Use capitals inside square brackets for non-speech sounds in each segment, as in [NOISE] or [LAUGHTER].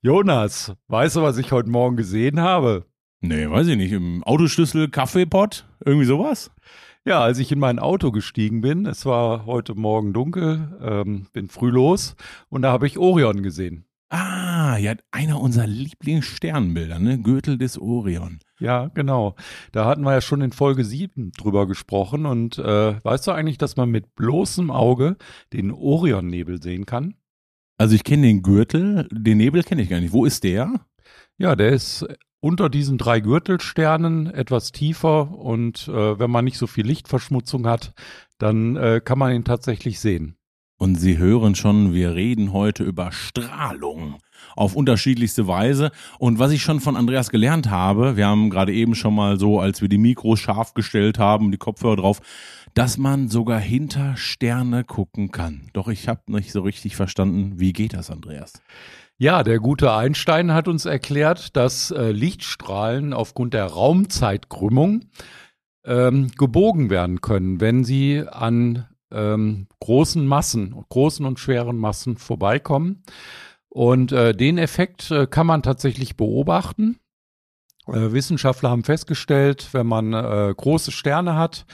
Jonas, weißt du, was ich heute Morgen gesehen habe? Nee, weiß ich nicht. Im Autoschlüssel, Kaffeepot, irgendwie sowas? Ja, als ich in mein Auto gestiegen bin, es war heute Morgen dunkel, ähm, bin früh los und da habe ich Orion gesehen. Ah, ja, einer unserer Lieblingssternbilder, ne? Gürtel des Orion. Ja, genau. Da hatten wir ja schon in Folge 7 drüber gesprochen und äh, weißt du eigentlich, dass man mit bloßem Auge den Orionnebel sehen kann? Also ich kenne den Gürtel, den Nebel kenne ich gar nicht. Wo ist der? Ja, der ist unter diesen drei Gürtelsternen etwas tiefer und äh, wenn man nicht so viel Lichtverschmutzung hat, dann äh, kann man ihn tatsächlich sehen. Und Sie hören schon, wir reden heute über Strahlung auf unterschiedlichste Weise. Und was ich schon von Andreas gelernt habe, wir haben gerade eben schon mal so, als wir die Mikros scharf gestellt haben, die Kopfhörer drauf, dass man sogar hinter Sterne gucken kann. Doch ich habe nicht so richtig verstanden, wie geht das, Andreas? Ja, der gute Einstein hat uns erklärt, dass äh, Lichtstrahlen aufgrund der Raumzeitkrümmung ähm, gebogen werden können, wenn sie an ähm, großen Massen, großen und schweren Massen vorbeikommen. Und äh, den Effekt äh, kann man tatsächlich beobachten. Äh, Wissenschaftler haben festgestellt, wenn man äh, große Sterne hat,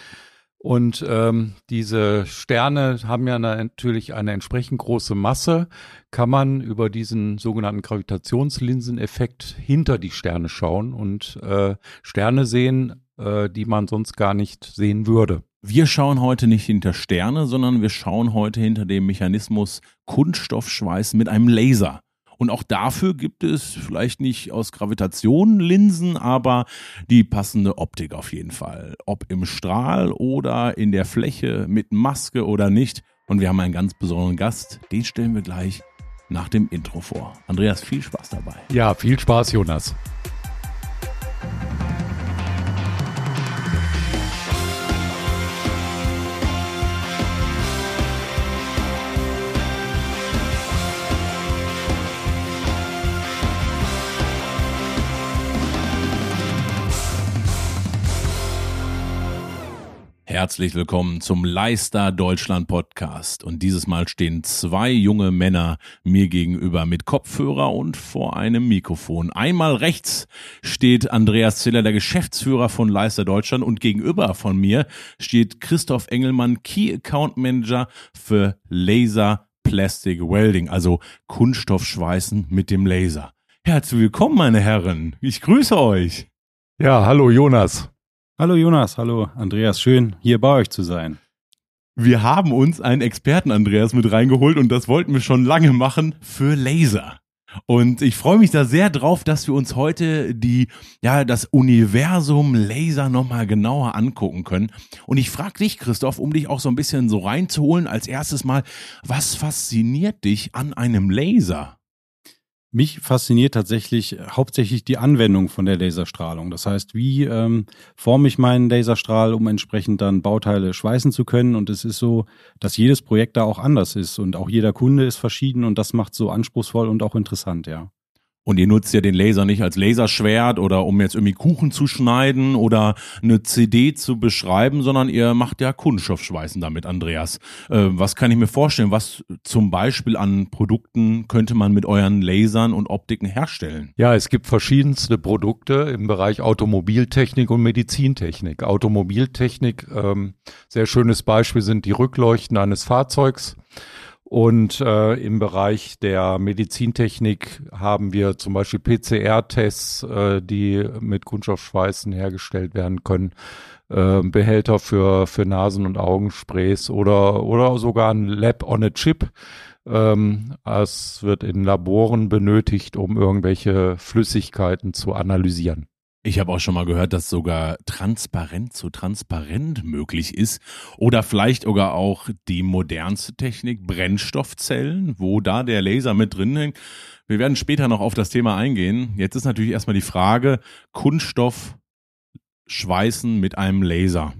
und ähm, diese Sterne haben ja natürlich eine entsprechend große Masse, kann man über diesen sogenannten Gravitationslinseneffekt hinter die Sterne schauen und äh, Sterne sehen, äh, die man sonst gar nicht sehen würde. Wir schauen heute nicht hinter Sterne, sondern wir schauen heute hinter dem Mechanismus Kunststoffschweiß mit einem Laser. Und auch dafür gibt es vielleicht nicht aus Gravitation Linsen, aber die passende Optik auf jeden Fall. Ob im Strahl oder in der Fläche mit Maske oder nicht. Und wir haben einen ganz besonderen Gast, den stellen wir gleich nach dem Intro vor. Andreas, viel Spaß dabei. Ja, viel Spaß, Jonas. Herzlich willkommen zum Leister Deutschland Podcast. Und dieses Mal stehen zwei junge Männer mir gegenüber mit Kopfhörer und vor einem Mikrofon. Einmal rechts steht Andreas Ziller, der Geschäftsführer von Leister Deutschland und gegenüber von mir steht Christoph Engelmann, Key Account Manager für Laser Plastic Welding, also Kunststoffschweißen mit dem Laser. Herzlich willkommen, meine Herren. Ich grüße euch. Ja, hallo Jonas. Hallo Jonas, hallo Andreas, schön hier bei euch zu sein. Wir haben uns einen Experten Andreas mit reingeholt und das wollten wir schon lange machen für Laser. Und ich freue mich da sehr drauf, dass wir uns heute die, ja, das Universum Laser nochmal genauer angucken können. Und ich frage dich, Christoph, um dich auch so ein bisschen so reinzuholen, als erstes mal, was fasziniert dich an einem Laser? Mich fasziniert tatsächlich hauptsächlich die Anwendung von der Laserstrahlung. Das heißt, wie ähm, forme ich meinen Laserstrahl, um entsprechend dann Bauteile schweißen zu können? Und es ist so, dass jedes Projekt da auch anders ist und auch jeder Kunde ist verschieden und das macht so anspruchsvoll und auch interessant, ja. Und ihr nutzt ja den Laser nicht als Laserschwert oder um jetzt irgendwie Kuchen zu schneiden oder eine CD zu beschreiben, sondern ihr macht ja Kunststoffschweißen damit, Andreas. Äh, was kann ich mir vorstellen? Was zum Beispiel an Produkten könnte man mit euren Lasern und Optiken herstellen? Ja, es gibt verschiedenste Produkte im Bereich Automobiltechnik und Medizintechnik. Automobiltechnik, ähm, sehr schönes Beispiel sind die Rückleuchten eines Fahrzeugs. Und äh, im Bereich der Medizintechnik haben wir zum Beispiel PCR-Tests, äh, die mit Kunststoffschweißen hergestellt werden können, äh, Behälter für, für Nasen- und Augensprays oder, oder sogar ein Lab on a Chip. Ähm, es wird in Laboren benötigt, um irgendwelche Flüssigkeiten zu analysieren. Ich habe auch schon mal gehört, dass sogar transparent zu transparent möglich ist. Oder vielleicht sogar auch die modernste Technik, Brennstoffzellen, wo da der Laser mit drin hängt. Wir werden später noch auf das Thema eingehen. Jetzt ist natürlich erstmal die Frage, Kunststoff schweißen mit einem Laser.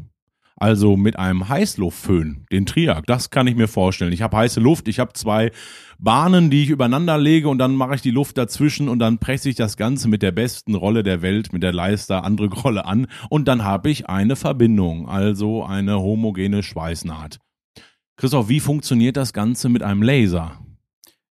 Also mit einem Heißluftföhn, den Triak, das kann ich mir vorstellen. Ich habe heiße Luft, ich habe zwei Bahnen, die ich übereinander lege und dann mache ich die Luft dazwischen und dann presse ich das Ganze mit der besten Rolle der Welt, mit der Leister andere Rolle an und dann habe ich eine Verbindung, also eine homogene Schweißnaht. Christoph, wie funktioniert das Ganze mit einem Laser?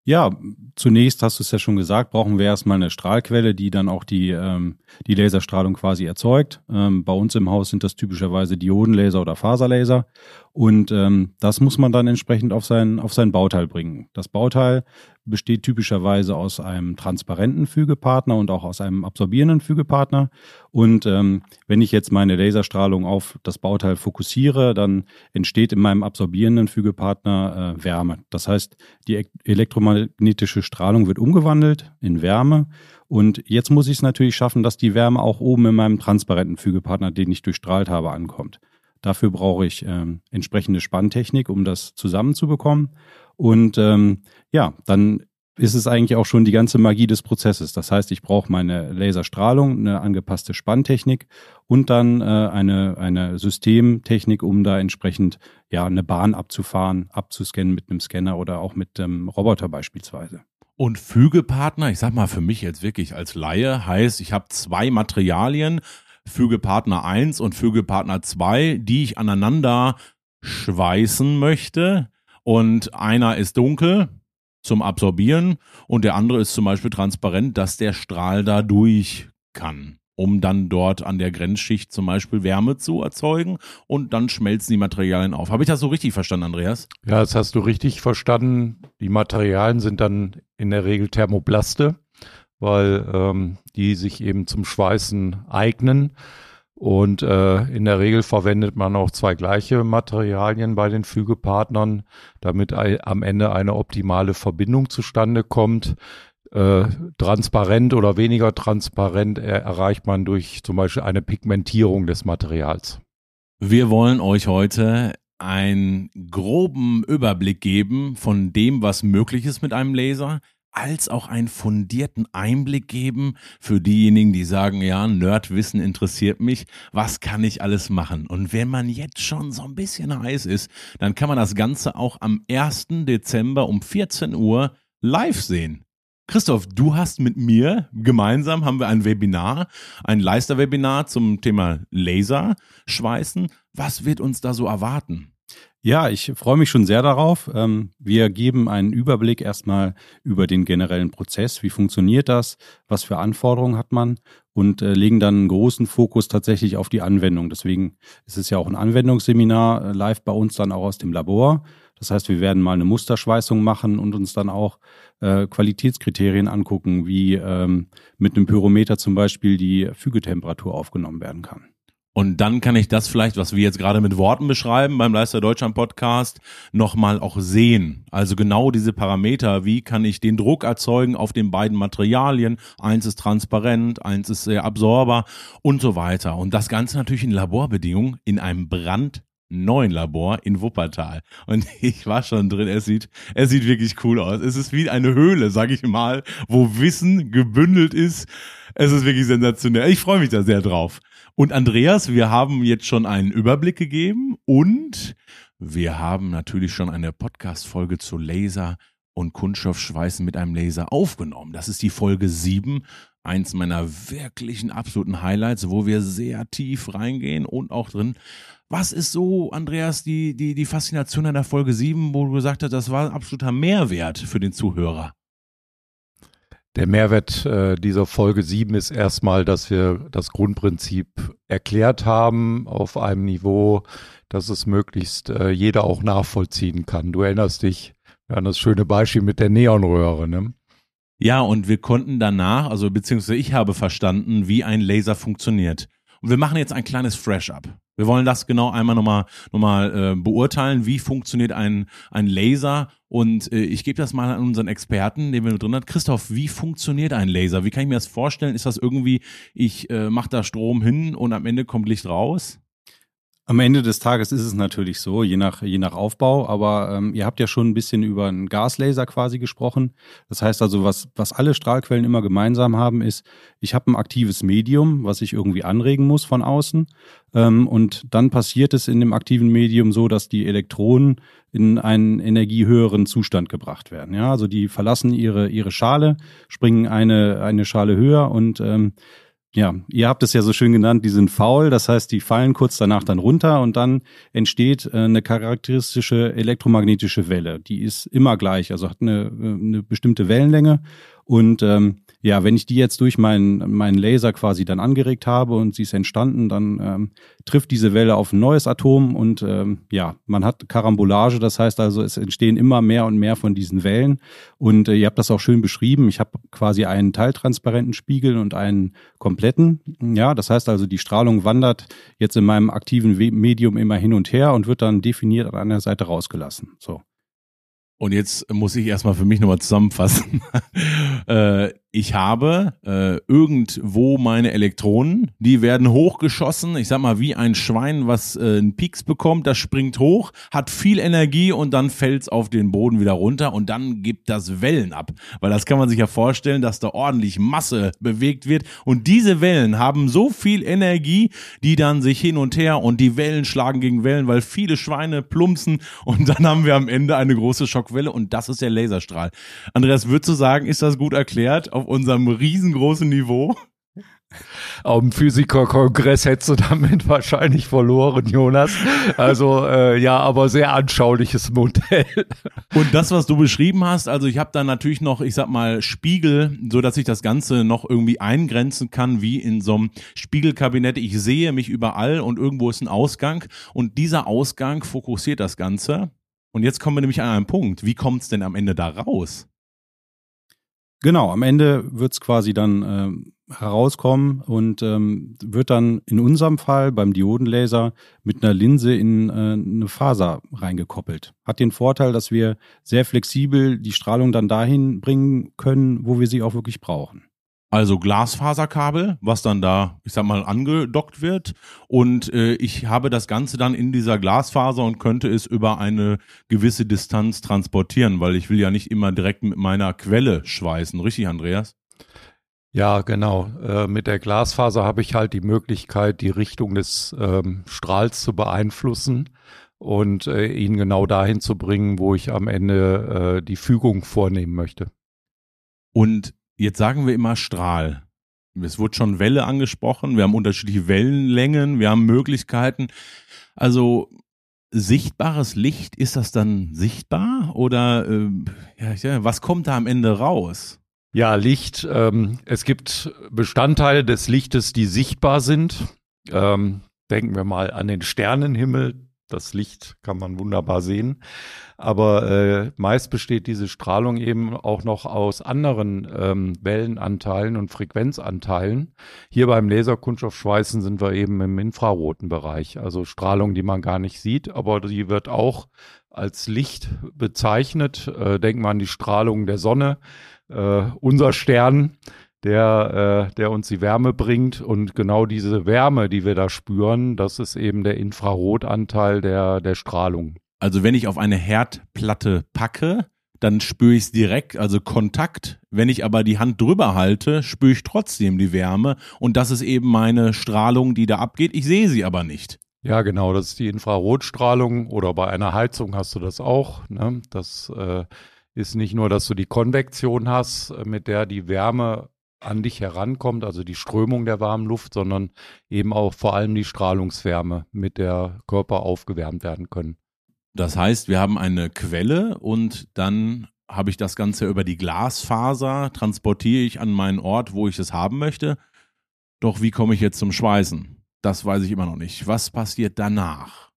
Ja, zunächst hast du es ja schon gesagt, brauchen wir erstmal eine Strahlquelle, die dann auch die, ähm, die Laserstrahlung quasi erzeugt. Ähm, bei uns im Haus sind das typischerweise Diodenlaser oder Faserlaser. Und ähm, das muss man dann entsprechend auf sein, auf sein Bauteil bringen. Das Bauteil besteht typischerweise aus einem transparenten Fügepartner und auch aus einem absorbierenden Fügepartner. Und ähm, wenn ich jetzt meine Laserstrahlung auf das Bauteil fokussiere, dann entsteht in meinem absorbierenden Fügepartner äh, Wärme. Das heißt, die elektromagnetische Strahlung wird umgewandelt in Wärme. Und jetzt muss ich es natürlich schaffen, dass die Wärme auch oben in meinem transparenten Fügepartner, den ich durchstrahlt habe, ankommt. Dafür brauche ich ähm, entsprechende Spanntechnik, um das zusammenzubekommen. Und ähm, ja, dann ist es eigentlich auch schon die ganze Magie des Prozesses. Das heißt, ich brauche meine Laserstrahlung, eine angepasste Spanntechnik und dann äh, eine, eine Systemtechnik, um da entsprechend ja eine Bahn abzufahren, abzuscannen mit einem Scanner oder auch mit einem Roboter beispielsweise. Und Fügepartner, ich sag mal für mich jetzt wirklich als Laie, heißt, ich habe zwei Materialien, Fügepartner 1 und Fügepartner 2, die ich aneinander schweißen möchte und einer ist dunkel zum Absorbieren und der andere ist zum Beispiel transparent, dass der Strahl da durch kann, um dann dort an der Grenzschicht zum Beispiel Wärme zu erzeugen und dann schmelzen die Materialien auf. Habe ich das so richtig verstanden, Andreas? Ja, das hast du richtig verstanden. Die Materialien sind dann in der Regel Thermoplaste, weil ähm, die sich eben zum Schweißen eignen. Und äh, in der Regel verwendet man auch zwei gleiche Materialien bei den Fügepartnern, damit am Ende eine optimale Verbindung zustande kommt. Äh, transparent oder weniger transparent er erreicht man durch zum Beispiel eine Pigmentierung des Materials. Wir wollen euch heute einen groben Überblick geben von dem, was möglich ist mit einem Laser als auch einen fundierten Einblick geben für diejenigen, die sagen, ja, Nerdwissen interessiert mich, was kann ich alles machen? Und wenn man jetzt schon so ein bisschen heiß ist, dann kann man das Ganze auch am 1. Dezember um 14 Uhr live sehen. Christoph, du hast mit mir gemeinsam haben wir ein Webinar, ein Leister-Webinar zum Thema Laserschweißen. Was wird uns da so erwarten? Ja, ich freue mich schon sehr darauf. Ähm, wir geben einen Überblick erstmal über den generellen Prozess. Wie funktioniert das? Was für Anforderungen hat man? Und äh, legen dann einen großen Fokus tatsächlich auf die Anwendung. Deswegen ist es ja auch ein Anwendungsseminar äh, live bei uns dann auch aus dem Labor. Das heißt, wir werden mal eine Musterschweißung machen und uns dann auch äh, Qualitätskriterien angucken, wie ähm, mit einem Pyrometer zum Beispiel die Fügetemperatur aufgenommen werden kann. Und dann kann ich das vielleicht, was wir jetzt gerade mit Worten beschreiben beim Leister Deutschland Podcast, nochmal auch sehen. Also genau diese Parameter, wie kann ich den Druck erzeugen auf den beiden Materialien? Eins ist transparent, eins ist sehr absorber und so weiter. Und das Ganze natürlich in Laborbedingungen in einem brandneuen Labor in Wuppertal. Und [LAUGHS] ich war schon drin, es sieht, es sieht wirklich cool aus. Es ist wie eine Höhle, sag ich mal, wo Wissen gebündelt ist. Es ist wirklich sensationell. Ich freue mich da sehr drauf. Und Andreas, wir haben jetzt schon einen Überblick gegeben und wir haben natürlich schon eine Podcast-Folge zu Laser und Kunststoffschweißen mit einem Laser aufgenommen. Das ist die Folge 7, eins meiner wirklichen absoluten Highlights, wo wir sehr tief reingehen und auch drin. Was ist so, Andreas, die, die, die Faszination an der Folge 7, wo du gesagt hast, das war ein absoluter Mehrwert für den Zuhörer? Der Mehrwert äh, dieser Folge 7 ist erstmal, dass wir das Grundprinzip erklärt haben auf einem Niveau, dass es möglichst äh, jeder auch nachvollziehen kann. Du erinnerst dich an das schöne Beispiel mit der Neonröhre, ne? Ja, und wir konnten danach, also beziehungsweise ich habe verstanden, wie ein Laser funktioniert. Und wir machen jetzt ein kleines Fresh-Up. Wir wollen das genau einmal nochmal nochmal, äh, beurteilen, wie funktioniert ein, ein Laser. Und äh, ich gebe das mal an unseren Experten, den wir drin haben. Christoph, wie funktioniert ein Laser? Wie kann ich mir das vorstellen? Ist das irgendwie, ich äh, mache da Strom hin und am Ende kommt Licht raus? Am Ende des Tages ist es natürlich so, je nach, je nach Aufbau, aber ähm, ihr habt ja schon ein bisschen über einen Gaslaser quasi gesprochen. Das heißt also, was, was alle Strahlquellen immer gemeinsam haben, ist, ich habe ein aktives Medium, was ich irgendwie anregen muss von außen. Ähm, und dann passiert es in dem aktiven Medium so, dass die Elektronen in einen energiehöheren Zustand gebracht werden. Ja, also die verlassen ihre, ihre Schale, springen eine, eine Schale höher und ähm, ja, ihr habt es ja so schön genannt, die sind faul, das heißt, die fallen kurz danach dann runter und dann entsteht äh, eine charakteristische elektromagnetische Welle. Die ist immer gleich, also hat eine, äh, eine bestimmte Wellenlänge und ähm, ja, wenn ich die jetzt durch meinen, meinen Laser quasi dann angeregt habe und sie ist entstanden, dann ähm, trifft diese Welle auf ein neues Atom und ähm, ja, man hat Karambolage, das heißt also, es entstehen immer mehr und mehr von diesen Wellen und äh, ihr habt das auch schön beschrieben. Ich habe quasi einen teiltransparenten Spiegel und einen kompletten. Ja, das heißt also, die Strahlung wandert jetzt in meinem aktiven Medium immer hin und her und wird dann definiert an einer Seite rausgelassen. So. Und jetzt muss ich erstmal für mich nochmal zusammenfassen. [LAUGHS] äh, ich habe äh, irgendwo meine Elektronen, die werden hochgeschossen, ich sag mal wie ein Schwein, was äh, einen Pieks bekommt, das springt hoch, hat viel Energie und dann fällt's auf den Boden wieder runter und dann gibt das Wellen ab. Weil das kann man sich ja vorstellen, dass da ordentlich Masse bewegt wird und diese Wellen haben so viel Energie, die dann sich hin und her und die Wellen schlagen gegen Wellen, weil viele Schweine plumpsen und [LAUGHS] dann haben wir am Ende eine große Schockwelle und das ist der Laserstrahl. Andreas, würdest du sagen, ist das gut erklärt? Auf unserem riesengroßen Niveau. Auf dem Physikerkongress hättest du damit [LAUGHS] wahrscheinlich verloren, Jonas. Also äh, ja, aber sehr anschauliches Modell. Und das, was du beschrieben hast, also ich habe da natürlich noch, ich sag mal, Spiegel, so dass ich das Ganze noch irgendwie eingrenzen kann, wie in so einem Spiegelkabinett. Ich sehe mich überall und irgendwo ist ein Ausgang und dieser Ausgang fokussiert das Ganze. Und jetzt kommen wir nämlich an einen Punkt. Wie kommt es denn am Ende da raus? Genau, am Ende wird es quasi dann äh, herauskommen und ähm, wird dann in unserem Fall beim Diodenlaser mit einer Linse in äh, eine Faser reingekoppelt. Hat den Vorteil, dass wir sehr flexibel die Strahlung dann dahin bringen können, wo wir sie auch wirklich brauchen. Also Glasfaserkabel, was dann da, ich sag mal, angedockt wird. Und äh, ich habe das Ganze dann in dieser Glasfaser und könnte es über eine gewisse Distanz transportieren, weil ich will ja nicht immer direkt mit meiner Quelle schweißen. Richtig, Andreas? Ja, genau. Äh, mit der Glasfaser habe ich halt die Möglichkeit, die Richtung des ähm, Strahls zu beeinflussen und äh, ihn genau dahin zu bringen, wo ich am Ende äh, die Fügung vornehmen möchte. Und Jetzt sagen wir immer Strahl. Es wurde schon Welle angesprochen. Wir haben unterschiedliche Wellenlängen. Wir haben Möglichkeiten. Also sichtbares Licht, ist das dann sichtbar oder äh, ja, was kommt da am Ende raus? Ja, Licht. Ähm, es gibt Bestandteile des Lichtes, die sichtbar sind. Ähm, denken wir mal an den Sternenhimmel. Das Licht kann man wunderbar sehen. Aber äh, meist besteht diese Strahlung eben auch noch aus anderen ähm, Wellenanteilen und Frequenzanteilen. Hier beim Laserkunststoffschweißen sind wir eben im infraroten Bereich, also Strahlung, die man gar nicht sieht, aber die wird auch als Licht bezeichnet. Äh, denken wir an die Strahlung der Sonne. Äh, unser Stern der, äh, der uns die Wärme bringt. Und genau diese Wärme, die wir da spüren, das ist eben der Infrarotanteil der, der Strahlung. Also wenn ich auf eine Herdplatte packe, dann spüre ich es direkt, also Kontakt. Wenn ich aber die Hand drüber halte, spüre ich trotzdem die Wärme. Und das ist eben meine Strahlung, die da abgeht. Ich sehe sie aber nicht. Ja, genau, das ist die Infrarotstrahlung oder bei einer Heizung hast du das auch. Ne? Das äh, ist nicht nur, dass du die Konvektion hast, mit der die Wärme an dich herankommt, also die Strömung der warmen Luft, sondern eben auch vor allem die Strahlungswärme, mit der Körper aufgewärmt werden können. Das heißt, wir haben eine Quelle und dann habe ich das Ganze über die Glasfaser, transportiere ich an meinen Ort, wo ich es haben möchte. Doch wie komme ich jetzt zum Schweißen? Das weiß ich immer noch nicht. Was passiert danach?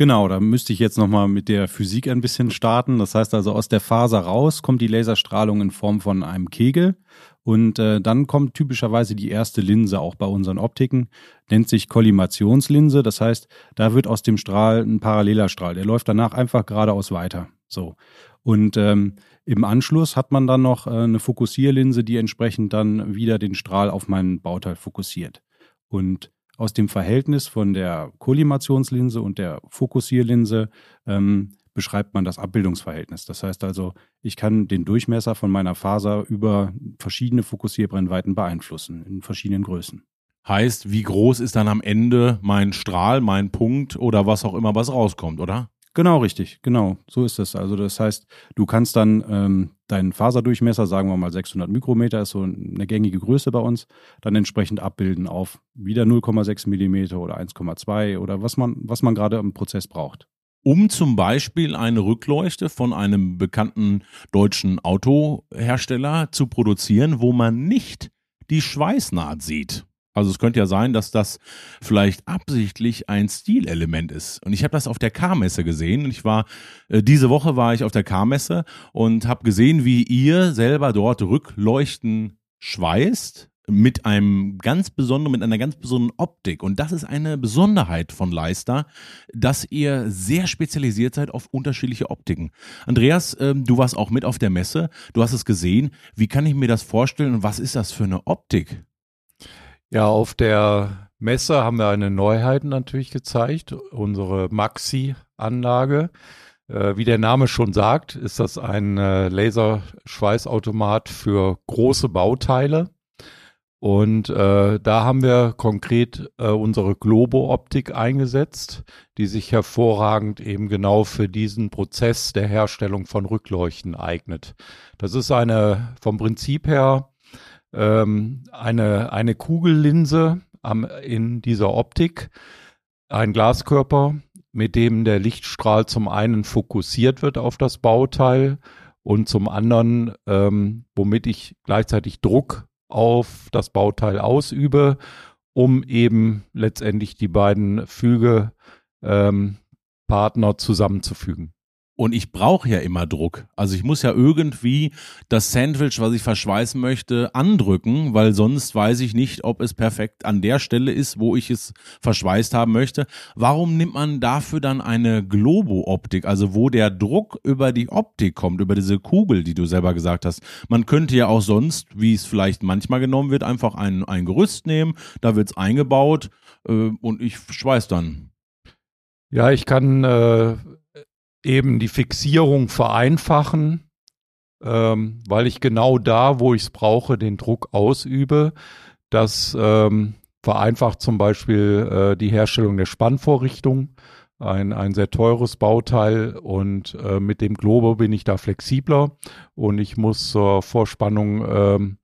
Genau, da müsste ich jetzt nochmal mit der Physik ein bisschen starten. Das heißt also, aus der Faser raus kommt die Laserstrahlung in Form von einem Kegel und äh, dann kommt typischerweise die erste Linse auch bei unseren Optiken, nennt sich Kollimationslinse. Das heißt, da wird aus dem Strahl ein paralleler Strahl. Der läuft danach einfach geradeaus weiter. So. Und ähm, im Anschluss hat man dann noch äh, eine Fokussierlinse, die entsprechend dann wieder den Strahl auf meinen Bauteil fokussiert. Und aus dem Verhältnis von der Kollimationslinse und der Fokussierlinse ähm, beschreibt man das Abbildungsverhältnis. Das heißt also, ich kann den Durchmesser von meiner Faser über verschiedene Fokussierbrennweiten beeinflussen, in verschiedenen Größen. Heißt, wie groß ist dann am Ende mein Strahl, mein Punkt oder was auch immer, was rauskommt, oder? Genau, richtig, genau. So ist es. Also das heißt, du kannst dann ähm, deinen Faserdurchmesser, sagen wir mal 600 Mikrometer, ist so eine gängige Größe bei uns, dann entsprechend abbilden auf wieder 0,6 Millimeter oder 1,2 oder was man, was man gerade im Prozess braucht um zum Beispiel eine Rückleuchte von einem bekannten deutschen Autohersteller zu produzieren, wo man nicht die Schweißnaht sieht. Also es könnte ja sein, dass das vielleicht absichtlich ein Stilelement ist. Und ich habe das auf der K-Messe gesehen. Und ich war äh, diese Woche war ich auf der K-Messe und habe gesehen, wie ihr selber dort Rückleuchten schweißt mit einem ganz besonderen, mit einer ganz besonderen Optik. Und das ist eine Besonderheit von Leister, dass ihr sehr spezialisiert seid auf unterschiedliche Optiken. Andreas, ähm, du warst auch mit auf der Messe. Du hast es gesehen. Wie kann ich mir das vorstellen und was ist das für eine Optik? Ja, auf der Messe haben wir eine Neuheit natürlich gezeigt, unsere Maxi-Anlage. Äh, wie der Name schon sagt, ist das ein äh, Laserschweißautomat für große Bauteile. Und äh, da haben wir konkret äh, unsere Globo-Optik eingesetzt, die sich hervorragend eben genau für diesen Prozess der Herstellung von Rückleuchten eignet. Das ist eine vom Prinzip her ähm, eine, eine Kugellinse am, in dieser Optik, ein Glaskörper, mit dem der Lichtstrahl zum einen fokussiert wird auf das Bauteil und zum anderen, ähm, womit ich gleichzeitig Druck auf das Bauteil ausübe, um eben letztendlich die beiden Fügepartner ähm, zusammenzufügen. Und ich brauche ja immer Druck. Also ich muss ja irgendwie das Sandwich, was ich verschweißen möchte, andrücken, weil sonst weiß ich nicht, ob es perfekt an der Stelle ist, wo ich es verschweißt haben möchte. Warum nimmt man dafür dann eine Globo-Optik, also wo der Druck über die Optik kommt, über diese Kugel, die du selber gesagt hast? Man könnte ja auch sonst, wie es vielleicht manchmal genommen wird, einfach ein, ein Gerüst nehmen, da wird es eingebaut äh, und ich schweiß dann. Ja, ich kann äh, eben die Fixierung vereinfachen, ähm, weil ich genau da, wo ich es brauche, den Druck ausübe. Das ähm, vereinfacht zum Beispiel äh, die Herstellung der Spannvorrichtung, ein, ein sehr teures Bauteil und äh, mit dem Globo bin ich da flexibler und ich muss zur Vorspannung ähm,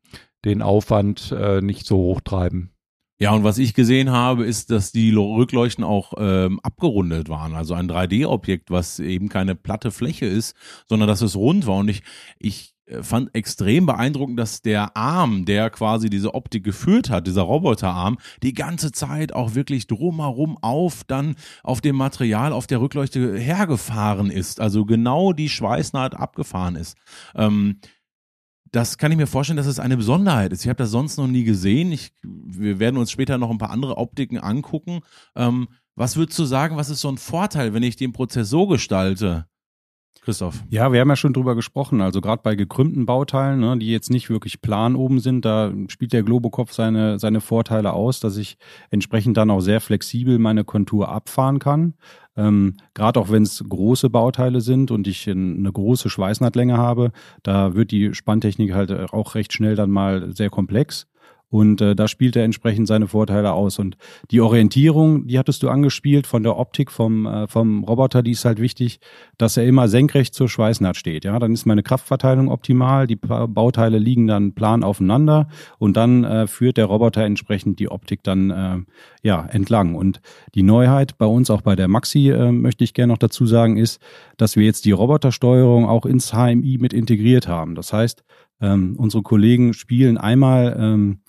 den Aufwand äh, nicht so hoch treiben. Ja, und was ich gesehen habe, ist, dass die Rückleuchten auch ähm, abgerundet waren. Also ein 3D-Objekt, was eben keine platte Fläche ist, sondern dass es rund war. Und ich, ich äh, fand extrem beeindruckend, dass der Arm, der quasi diese Optik geführt hat, dieser Roboterarm, die ganze Zeit auch wirklich drumherum auf dann auf dem Material auf der Rückleuchte hergefahren ist. Also genau die Schweißnaht abgefahren ist. Ähm, das kann ich mir vorstellen, dass es eine Besonderheit ist. Ich habe das sonst noch nie gesehen. Ich, wir werden uns später noch ein paar andere Optiken angucken. Ähm, was würdest du sagen, was ist so ein Vorteil, wenn ich den Prozess so gestalte? Christoph. Ja, wir haben ja schon drüber gesprochen. Also gerade bei gekrümmten Bauteilen, ne, die jetzt nicht wirklich plan oben sind, da spielt der Globokopf seine, seine Vorteile aus, dass ich entsprechend dann auch sehr flexibel meine Kontur abfahren kann. Ähm, Gerade auch wenn es große Bauteile sind und ich eine große Schweißnahtlänge habe, da wird die Spanntechnik halt auch recht schnell dann mal sehr komplex. Und äh, da spielt er entsprechend seine Vorteile aus. Und die Orientierung, die hattest du angespielt von der Optik vom, äh, vom Roboter, die ist halt wichtig, dass er immer senkrecht zur Schweißnaht steht. Ja, dann ist meine Kraftverteilung optimal, die Bauteile liegen dann plan aufeinander und dann äh, führt der Roboter entsprechend die Optik dann äh, ja entlang. Und die Neuheit bei uns auch bei der Maxi äh, möchte ich gerne noch dazu sagen, ist, dass wir jetzt die Robotersteuerung auch ins HMI mit integriert haben. Das heißt, ähm, unsere Kollegen spielen einmal ähm,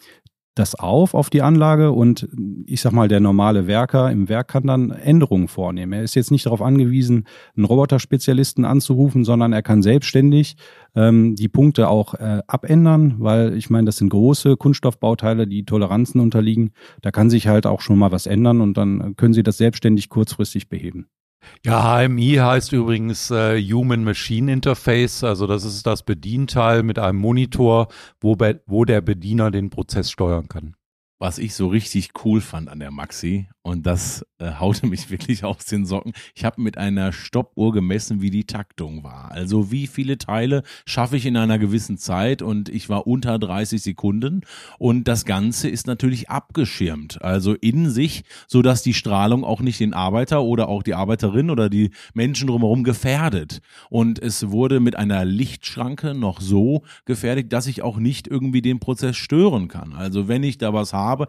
das auf auf die Anlage und ich sag mal, der normale Werker im Werk kann dann Änderungen vornehmen. Er ist jetzt nicht darauf angewiesen, einen Roboterspezialisten anzurufen, sondern er kann selbstständig ähm, die Punkte auch äh, abändern, weil ich meine, das sind große Kunststoffbauteile, die Toleranzen unterliegen. Da kann sich halt auch schon mal was ändern und dann können Sie das selbstständig kurzfristig beheben. Ja, HMI heißt übrigens äh, Human Machine Interface, also das ist das Bedienteil mit einem Monitor, wo, wo der Bediener den Prozess steuern kann. Was ich so richtig cool fand an der Maxi und das äh, [LAUGHS] haute mich wirklich aus den Socken. Ich habe mit einer Stoppuhr gemessen, wie die Taktung war. Also wie viele Teile schaffe ich in einer gewissen Zeit und ich war unter 30 Sekunden und das Ganze ist natürlich abgeschirmt, also in sich, so dass die Strahlung auch nicht den Arbeiter oder auch die Arbeiterin oder die Menschen drumherum gefährdet. Und es wurde mit einer Lichtschranke noch so gefährdet, dass ich auch nicht irgendwie den Prozess stören kann. Also wenn ich da was habe, habe.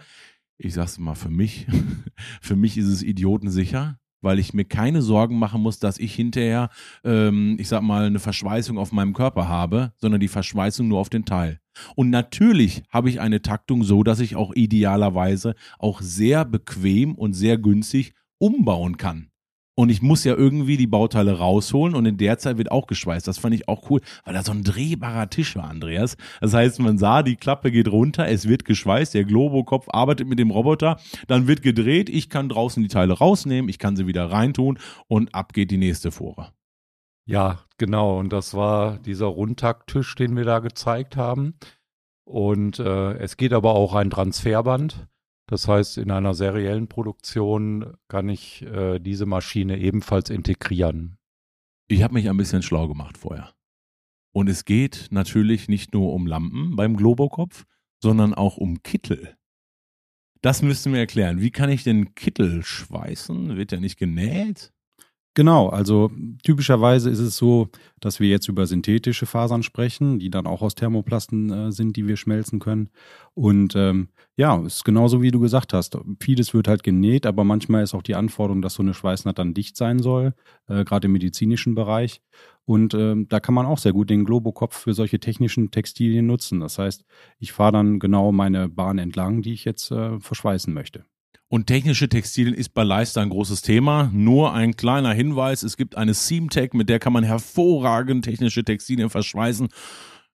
Ich sag's mal für mich. [LAUGHS] für mich ist es idiotensicher, weil ich mir keine Sorgen machen muss, dass ich hinterher, ähm, ich sag mal, eine Verschweißung auf meinem Körper habe, sondern die Verschweißung nur auf den Teil. Und natürlich habe ich eine Taktung so, dass ich auch idealerweise auch sehr bequem und sehr günstig umbauen kann. Und ich muss ja irgendwie die Bauteile rausholen und in der Zeit wird auch geschweißt. Das fand ich auch cool, weil da so ein drehbarer Tisch war, Andreas. Das heißt, man sah, die Klappe geht runter, es wird geschweißt, der Globokopf arbeitet mit dem Roboter, dann wird gedreht, ich kann draußen die Teile rausnehmen, ich kann sie wieder reintun und ab geht die nächste Fuhre. Ja, genau. Und das war dieser Rundtakttisch, den wir da gezeigt haben. Und äh, es geht aber auch ein Transferband. Das heißt, in einer seriellen Produktion kann ich äh, diese Maschine ebenfalls integrieren. Ich habe mich ein bisschen schlau gemacht vorher. Und es geht natürlich nicht nur um Lampen beim Globokopf, sondern auch um Kittel. Das müssten wir erklären. Wie kann ich den Kittel schweißen? Wird der nicht genäht? Genau, also typischerweise ist es so, dass wir jetzt über synthetische Fasern sprechen, die dann auch aus Thermoplasten äh, sind, die wir schmelzen können. Und ähm, ja, ist genauso wie du gesagt hast. Vieles wird halt genäht, aber manchmal ist auch die Anforderung, dass so eine Schweißnaht dann dicht sein soll, äh, gerade im medizinischen Bereich. Und ähm, da kann man auch sehr gut den Globokopf für solche technischen Textilien nutzen. Das heißt, ich fahre dann genau meine Bahn entlang, die ich jetzt äh, verschweißen möchte. Und technische Textilien ist bei Leister ein großes Thema. Nur ein kleiner Hinweis, es gibt eine Seamtech, mit der kann man hervorragend technische Textilien verschweißen.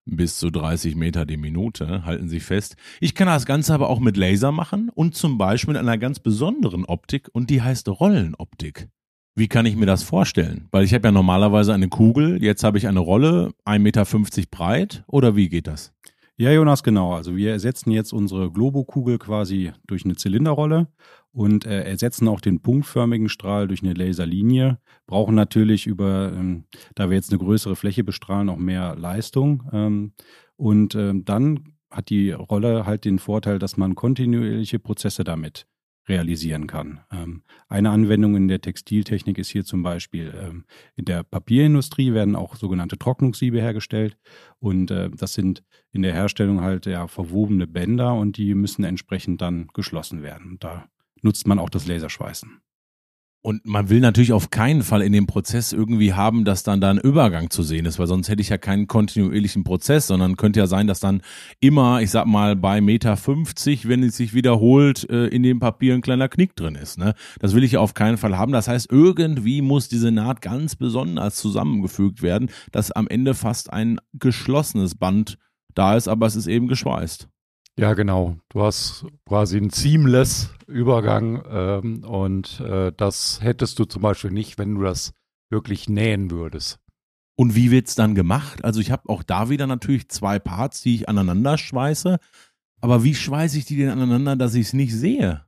Bis zu 30 Meter die Minute, halten Sie fest. Ich kann das Ganze aber auch mit Laser machen und zum Beispiel mit einer ganz besonderen Optik und die heißt Rollenoptik. Wie kann ich mir das vorstellen? Weil ich habe ja normalerweise eine Kugel, jetzt habe ich eine Rolle, 1,50 Meter breit oder wie geht das? Ja, Jonas, genau. Also wir ersetzen jetzt unsere Globokugel quasi durch eine Zylinderrolle und äh, ersetzen auch den punktförmigen Strahl durch eine Laserlinie. Brauchen natürlich über, ähm, da wir jetzt eine größere Fläche bestrahlen, auch mehr Leistung. Ähm, und ähm, dann hat die Rolle halt den Vorteil, dass man kontinuierliche Prozesse damit realisieren kann. Ähm, eine Anwendung in der Textiltechnik ist hier zum Beispiel, ähm, in der Papierindustrie werden auch sogenannte Trocknungssiebe hergestellt und äh, das sind in der Herstellung halt ja verwobene Bänder und die müssen entsprechend dann geschlossen werden. Da nutzt man auch das Laserschweißen. Und man will natürlich auf keinen Fall in dem Prozess irgendwie haben, dass dann da ein Übergang zu sehen ist, weil sonst hätte ich ja keinen kontinuierlichen Prozess, sondern könnte ja sein, dass dann immer, ich sag mal, bei Meter 50, wenn es sich wiederholt, äh, in dem Papier ein kleiner Knick drin ist. Ne? Das will ich ja auf keinen Fall haben. Das heißt, irgendwie muss diese Naht ganz besonders zusammengefügt werden, dass am Ende fast ein geschlossenes Band da ist, aber es ist eben geschweißt. Ja, genau. Du hast quasi einen seamless Übergang ähm, und äh, das hättest du zum Beispiel nicht, wenn du das wirklich nähen würdest. Und wie wird's dann gemacht? Also ich habe auch da wieder natürlich zwei Parts, die ich aneinander schweiße. Aber wie schweiße ich die denn aneinander, dass ich es nicht sehe?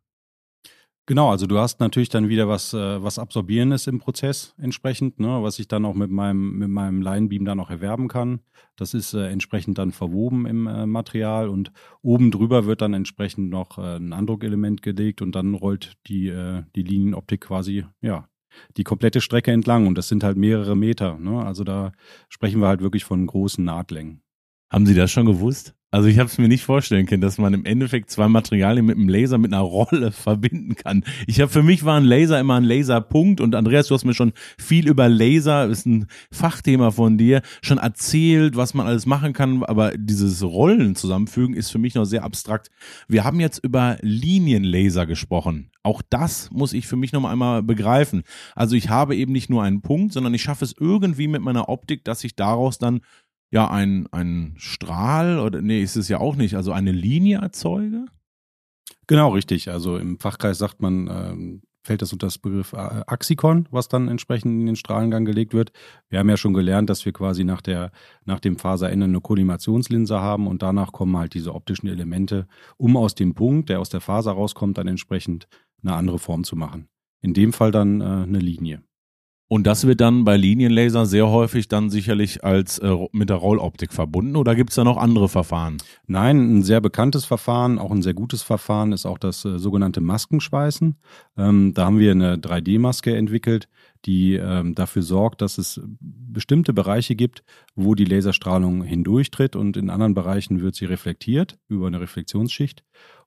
Genau, also du hast natürlich dann wieder was, äh, was Absorbierendes im Prozess entsprechend, ne, was ich dann auch mit meinem, mit meinem Linebeam dann auch erwerben kann. Das ist äh, entsprechend dann verwoben im äh, Material und oben drüber wird dann entsprechend noch äh, ein Andruckelement gelegt und dann rollt die, äh, die Linienoptik quasi, ja, die komplette Strecke entlang und das sind halt mehrere Meter. Ne? Also da sprechen wir halt wirklich von großen Nahtlängen. Haben Sie das schon gewusst? Also ich habe es mir nicht vorstellen können, dass man im Endeffekt zwei Materialien mit einem Laser mit einer Rolle [LAUGHS] verbinden kann. Ich habe für mich war ein Laser immer ein Laserpunkt und Andreas, du hast mir schon viel über Laser, ist ein Fachthema von dir, schon erzählt, was man alles machen kann, aber dieses Rollen zusammenfügen ist für mich noch sehr abstrakt. Wir haben jetzt über Linienlaser gesprochen. Auch das muss ich für mich noch einmal begreifen. Also ich habe eben nicht nur einen Punkt, sondern ich schaffe es irgendwie mit meiner Optik, dass ich daraus dann ja ein, ein Strahl oder nee, ist es ja auch nicht, also eine Linie erzeuge? Genau, richtig. Also im Fachkreis sagt man, ähm, fällt das unter das Begriff äh, Axikon, was dann entsprechend in den Strahlengang gelegt wird. Wir haben ja schon gelernt, dass wir quasi nach, der, nach dem Faserende eine Kollimationslinse haben und danach kommen halt diese optischen Elemente, um aus dem Punkt, der aus der Faser rauskommt, dann entsprechend eine andere Form zu machen. In dem Fall dann äh, eine Linie. Und das wird dann bei Linienlaser sehr häufig dann sicherlich als äh, mit der Rolloptik verbunden oder gibt es da noch andere Verfahren? Nein, ein sehr bekanntes Verfahren, auch ein sehr gutes Verfahren ist auch das äh, sogenannte Maskenschweißen. Ähm, da haben wir eine 3D-Maske entwickelt, die ähm, dafür sorgt, dass es bestimmte Bereiche gibt, wo die Laserstrahlung hindurchtritt und in anderen Bereichen wird sie reflektiert über eine Reflexionsschicht.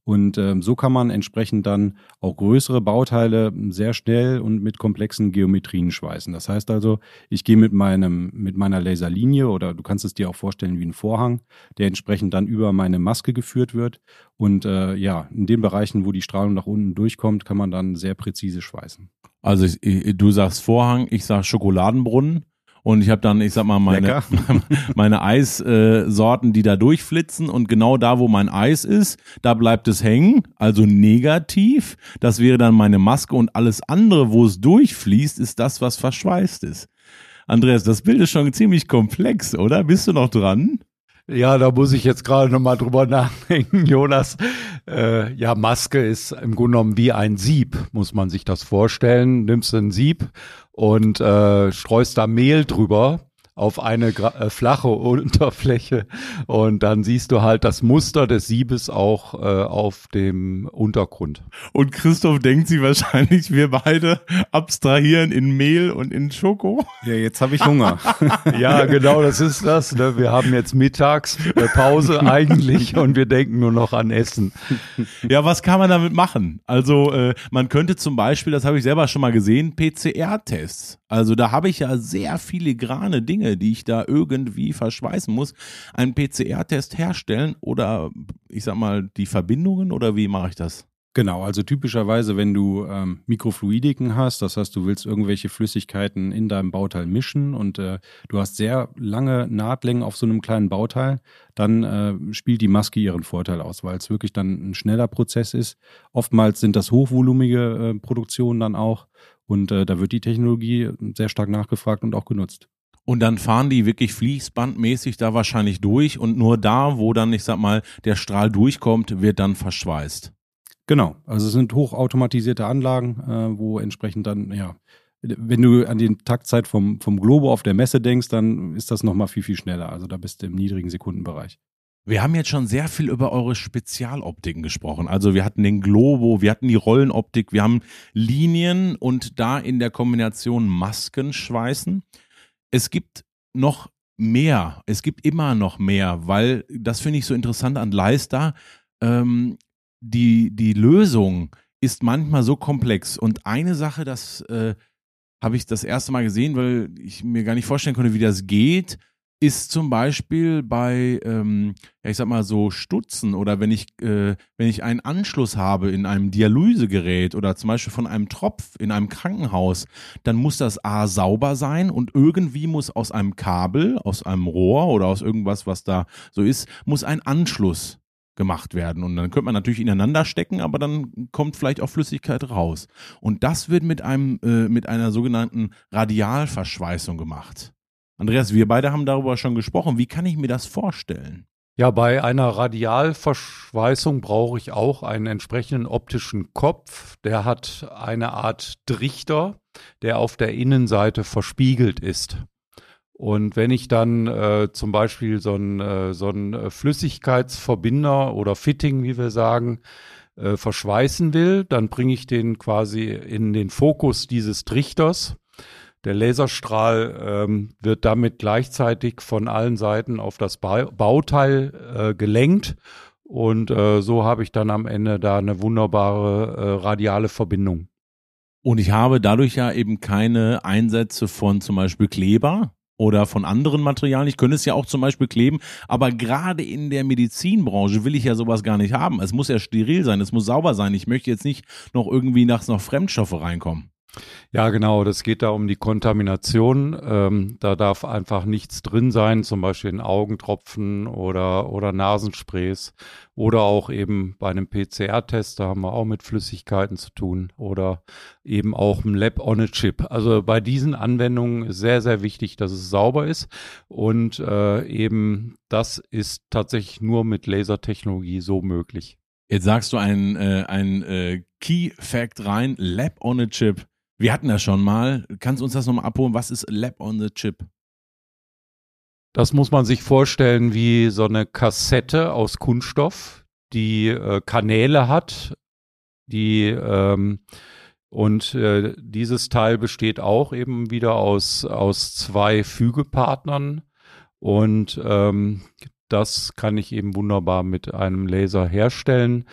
Und ähm, so kann man entsprechend dann auch größere Bauteile sehr schnell und mit komplexen Geometrien schweißen. Das heißt also, ich gehe mit meinem, mit meiner Laserlinie oder du kannst es dir auch vorstellen wie ein Vorhang, der entsprechend dann über meine Maske geführt wird. Und äh, ja, in den Bereichen, wo die Strahlung nach unten durchkommt, kann man dann sehr präzise schweißen. Also ich, du sagst Vorhang, ich sag Schokoladenbrunnen. Und ich habe dann, ich sag mal, meine, [LAUGHS] meine Eissorten, die da durchflitzen. Und genau da, wo mein Eis ist, da bleibt es hängen, also negativ. Das wäre dann meine Maske. Und alles andere, wo es durchfließt, ist das, was verschweißt ist. Andreas, das Bild ist schon ziemlich komplex, oder? Bist du noch dran? Ja, da muss ich jetzt gerade nochmal drüber [LAUGHS] nachdenken, Jonas. Äh, ja, Maske ist im Grunde genommen wie ein Sieb, muss man sich das vorstellen. Nimmst ein Sieb und äh, streust da Mehl drüber auf eine äh, flache [LAUGHS] Unterfläche und dann siehst du halt das Muster des Siebes auch äh, auf dem Untergrund. Und Christoph denkt sie wahrscheinlich, wir beide abstrahieren in Mehl und in Schoko. Ja, jetzt habe ich Hunger. [LAUGHS] ja, genau, das ist das. Ne? Wir haben jetzt Mittagspause [LAUGHS] eigentlich und wir denken nur noch an Essen. Ja, was kann man damit machen? Also äh, man könnte zum Beispiel, das habe ich selber schon mal gesehen, PCR-Tests. Also da habe ich ja sehr filigrane Dinge, die ich da irgendwie verschweißen muss. Einen PCR-Test herstellen oder ich sag mal die Verbindungen oder wie mache ich das? Genau, also typischerweise, wenn du ähm, Mikrofluidiken hast, das heißt, du willst irgendwelche Flüssigkeiten in deinem Bauteil mischen und äh, du hast sehr lange Nahtlängen auf so einem kleinen Bauteil, dann äh, spielt die Maske ihren Vorteil aus, weil es wirklich dann ein schneller Prozess ist. Oftmals sind das hochvolumige äh, Produktionen dann auch und äh, da wird die Technologie sehr stark nachgefragt und auch genutzt. Und dann fahren die wirklich fließbandmäßig da wahrscheinlich durch und nur da, wo dann, ich sag mal, der Strahl durchkommt, wird dann verschweißt. Genau, also es sind hochautomatisierte Anlagen, äh, wo entsprechend dann, ja, wenn du an die Taktzeit vom, vom Globo auf der Messe denkst, dann ist das nochmal viel, viel schneller. Also da bist du im niedrigen Sekundenbereich. Wir haben jetzt schon sehr viel über eure Spezialoptiken gesprochen. Also wir hatten den Globo, wir hatten die Rollenoptik, wir haben Linien und da in der Kombination Masken schweißen. Es gibt noch mehr, es gibt immer noch mehr, weil das finde ich so interessant an Leister. Ähm, die, die Lösung ist manchmal so komplex. Und eine Sache, das äh, habe ich das erste Mal gesehen, weil ich mir gar nicht vorstellen konnte, wie das geht ist zum Beispiel bei, ähm, ja, ich sag mal so Stutzen oder wenn ich, äh, wenn ich einen Anschluss habe in einem Dialysegerät oder zum Beispiel von einem Tropf in einem Krankenhaus, dann muss das A sauber sein und irgendwie muss aus einem Kabel, aus einem Rohr oder aus irgendwas, was da so ist, muss ein Anschluss gemacht werden. Und dann könnte man natürlich ineinander stecken, aber dann kommt vielleicht auch Flüssigkeit raus. Und das wird mit einem, äh, mit einer sogenannten Radialverschweißung gemacht. Andreas, wir beide haben darüber schon gesprochen. Wie kann ich mir das vorstellen? Ja, bei einer Radialverschweißung brauche ich auch einen entsprechenden optischen Kopf. Der hat eine Art Trichter, der auf der Innenseite verspiegelt ist. Und wenn ich dann äh, zum Beispiel so einen äh, so äh, Flüssigkeitsverbinder oder Fitting, wie wir sagen, äh, verschweißen will, dann bringe ich den quasi in den Fokus dieses Trichters der Laserstrahl ähm, wird damit gleichzeitig von allen Seiten auf das ba Bauteil äh, gelenkt und äh, so habe ich dann am Ende da eine wunderbare äh, radiale Verbindung. Und ich habe dadurch ja eben keine Einsätze von zum Beispiel Kleber oder von anderen Materialien. Ich könnte es ja auch zum Beispiel kleben, aber gerade in der Medizinbranche will ich ja sowas gar nicht haben. Es muss ja steril sein, es muss sauber sein. Ich möchte jetzt nicht noch irgendwie nachts noch Fremdstoffe reinkommen. Ja, genau. Das geht da um die Kontamination. Ähm, da darf einfach nichts drin sein, zum Beispiel in Augentropfen oder, oder Nasensprays oder auch eben bei einem PCR-Test, da haben wir auch mit Flüssigkeiten zu tun oder eben auch im Lab on a Chip. Also bei diesen Anwendungen ist sehr, sehr wichtig, dass es sauber ist und äh, eben das ist tatsächlich nur mit Lasertechnologie so möglich. Jetzt sagst du ein, äh, ein äh, Key Fact rein, Lab on a Chip. Wir hatten das schon mal. Kannst du uns das nochmal abholen? Was ist Lab on the Chip? Das muss man sich vorstellen wie so eine Kassette aus Kunststoff, die äh, Kanäle hat, die ähm, und äh, dieses Teil besteht auch eben wieder aus, aus zwei Fügepartnern. Und ähm, das kann ich eben wunderbar mit einem Laser herstellen.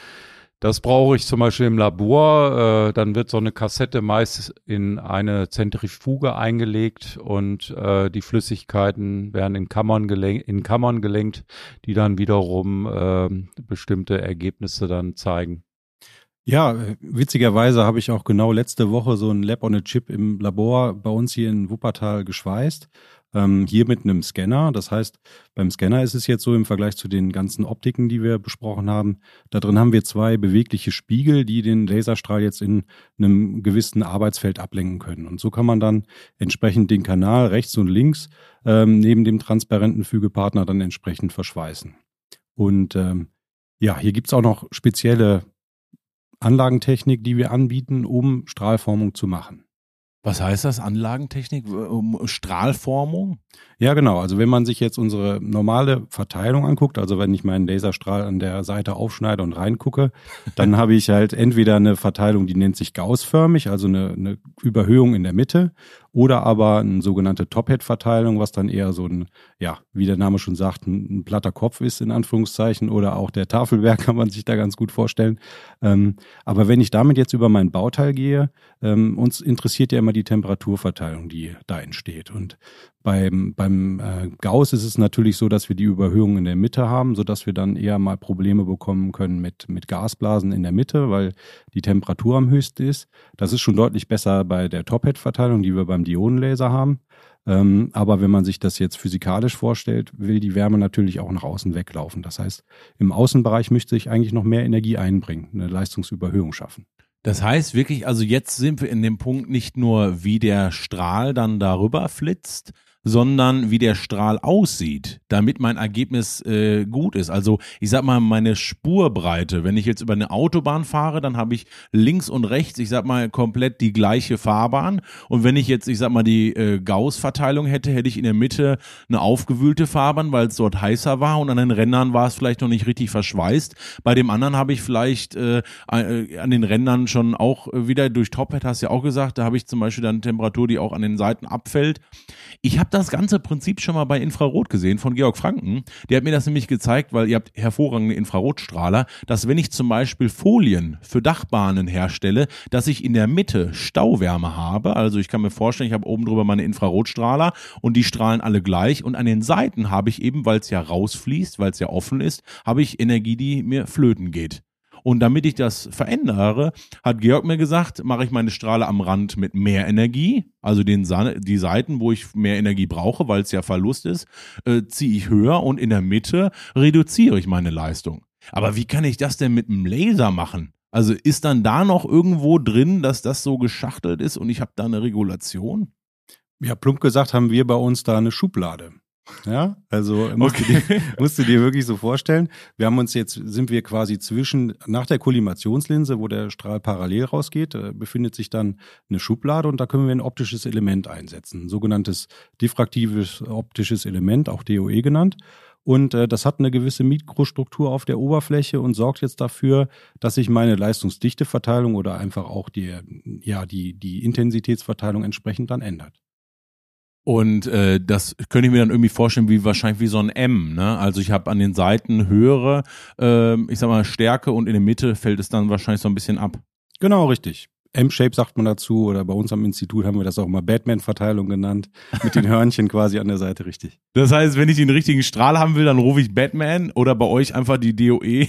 Das brauche ich zum Beispiel im Labor. Äh, dann wird so eine Kassette meist in eine Zentrifuge eingelegt und äh, die Flüssigkeiten werden in Kammern, gelenkt, in Kammern gelenkt, die dann wiederum äh, bestimmte Ergebnisse dann zeigen. Ja, witzigerweise habe ich auch genau letzte Woche so ein Lab on a Chip im Labor bei uns hier in Wuppertal geschweißt ähm, hier mit einem Scanner. Das heißt, beim Scanner ist es jetzt so im Vergleich zu den ganzen Optiken, die wir besprochen haben. Da drin haben wir zwei bewegliche Spiegel, die den Laserstrahl jetzt in einem gewissen Arbeitsfeld ablenken können. Und so kann man dann entsprechend den Kanal rechts und links ähm, neben dem transparenten Fügepartner dann entsprechend verschweißen. Und ähm, ja, hier gibt's auch noch spezielle Anlagentechnik, die wir anbieten, um Strahlformung zu machen. Was heißt das? Anlagentechnik? Strahlformung? Ja, genau. Also wenn man sich jetzt unsere normale Verteilung anguckt, also wenn ich meinen Laserstrahl an der Seite aufschneide und reingucke, dann [LAUGHS] habe ich halt entweder eine Verteilung, die nennt sich gaussförmig, also eine, eine Überhöhung in der Mitte, oder aber eine sogenannte Top-Head-Verteilung, was dann eher so ein, ja, wie der Name schon sagt, ein, ein, platter Kopf ist in Anführungszeichen oder auch der Tafelberg [LAUGHS] kann man sich da ganz gut vorstellen. Ähm, aber wenn ich damit jetzt über mein Bauteil gehe, ähm, uns interessiert ja immer die Temperaturverteilung, die da entsteht. Und beim, beim äh, Gauss ist es natürlich so, dass wir die Überhöhung in der Mitte haben, sodass wir dann eher mal Probleme bekommen können mit, mit Gasblasen in der Mitte, weil die Temperatur am höchsten ist. Das ist schon deutlich besser bei der Top-Head-Verteilung, die wir beim Dionenlaser haben. Ähm, aber wenn man sich das jetzt physikalisch vorstellt, will die Wärme natürlich auch nach außen weglaufen. Das heißt, im Außenbereich müsste ich eigentlich noch mehr Energie einbringen, eine Leistungsüberhöhung schaffen. Das heißt wirklich, also jetzt sind wir in dem Punkt nicht nur, wie der Strahl dann darüber flitzt, sondern wie der Strahl aussieht, damit mein Ergebnis äh, gut ist. Also ich sag mal, meine Spurbreite, wenn ich jetzt über eine Autobahn fahre, dann habe ich links und rechts, ich sag mal, komplett die gleiche Fahrbahn. Und wenn ich jetzt, ich sag mal, die äh, Gauss-Verteilung hätte, hätte ich in der Mitte eine aufgewühlte Fahrbahn, weil es dort heißer war und an den Rändern war es vielleicht noch nicht richtig verschweißt. Bei dem anderen habe ich vielleicht äh, äh an den Rändern schon auch wieder durch Tophead, hast du ja auch gesagt, da habe ich zum Beispiel dann Temperatur, die auch an den Seiten abfällt. Ich habe das ganze Prinzip schon mal bei Infrarot gesehen von Georg Franken. Der hat mir das nämlich gezeigt, weil ihr habt hervorragende Infrarotstrahler, dass wenn ich zum Beispiel Folien für Dachbahnen herstelle, dass ich in der Mitte Stauwärme habe. Also ich kann mir vorstellen, ich habe oben drüber meine Infrarotstrahler und die strahlen alle gleich und an den Seiten habe ich eben, weil es ja rausfließt, weil es ja offen ist, habe ich Energie, die mir flöten geht. Und damit ich das verändere, hat Georg mir gesagt, mache ich meine Strahle am Rand mit mehr Energie, also den die Seiten, wo ich mehr Energie brauche, weil es ja Verlust ist, äh, ziehe ich höher und in der Mitte reduziere ich meine Leistung. Aber wie kann ich das denn mit einem Laser machen? Also ist dann da noch irgendwo drin, dass das so geschachtelt ist und ich habe da eine Regulation? Ja, plump gesagt haben wir bei uns da eine Schublade. Ja, also musst, okay. du dir, [LAUGHS] musst du dir wirklich so vorstellen. Wir haben uns jetzt, sind wir quasi zwischen, nach der Kollimationslinse, wo der Strahl parallel rausgeht, äh, befindet sich dann eine Schublade und da können wir ein optisches Element einsetzen. Ein sogenanntes diffraktives optisches Element, auch DOE genannt. Und äh, das hat eine gewisse Mikrostruktur auf der Oberfläche und sorgt jetzt dafür, dass sich meine Leistungsdichteverteilung oder einfach auch die, ja, die, die Intensitätsverteilung entsprechend dann ändert. Und äh, das könnte ich mir dann irgendwie vorstellen, wie wahrscheinlich wie so ein M. Ne? Also ich habe an den Seiten höhere, äh, ich sag mal, Stärke und in der Mitte fällt es dann wahrscheinlich so ein bisschen ab. Genau, richtig. M-Shape sagt man dazu oder bei uns am Institut haben wir das auch immer Batman-Verteilung genannt, mit den Hörnchen quasi an der Seite richtig. Das heißt, wenn ich den richtigen Strahl haben will, dann rufe ich Batman oder bei euch einfach die DOE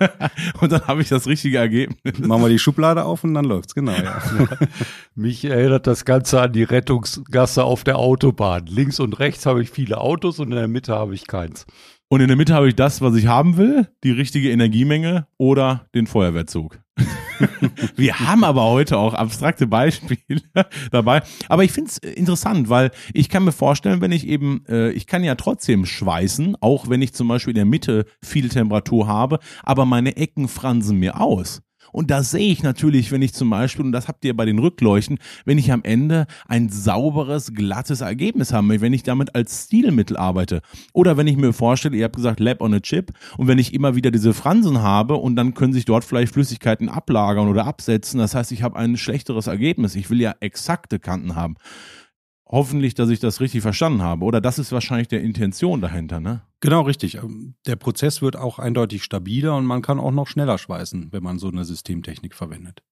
[LAUGHS] und dann habe ich das richtige Ergebnis. Machen wir die Schublade auf und dann läuft's, genau. Ja. [LAUGHS] Mich erinnert das Ganze an die Rettungsgasse auf der Autobahn. Links und rechts habe ich viele Autos und in der Mitte habe ich keins. Und in der Mitte habe ich das, was ich haben will, die richtige Energiemenge oder den Feuerwehrzug. [LAUGHS] Wir haben aber heute auch abstrakte Beispiele [LAUGHS] dabei. Aber ich finde es interessant, weil ich kann mir vorstellen, wenn ich eben, äh, ich kann ja trotzdem schweißen, auch wenn ich zum Beispiel in der Mitte viel Temperatur habe, aber meine Ecken fransen mir aus. Und da sehe ich natürlich, wenn ich zum Beispiel, und das habt ihr bei den Rückleuchten, wenn ich am Ende ein sauberes, glattes Ergebnis habe, wenn ich damit als Stilmittel arbeite. Oder wenn ich mir vorstelle, ihr habt gesagt Lab on a Chip, und wenn ich immer wieder diese Fransen habe und dann können sich dort vielleicht Flüssigkeiten ablagern oder absetzen, das heißt, ich habe ein schlechteres Ergebnis. Ich will ja exakte Kanten haben hoffentlich, dass ich das richtig verstanden habe. Oder das ist wahrscheinlich der Intention dahinter, ne? Genau, richtig. Ähm, der Prozess wird auch eindeutig stabiler und man kann auch noch schneller schweißen, wenn man so eine Systemtechnik verwendet.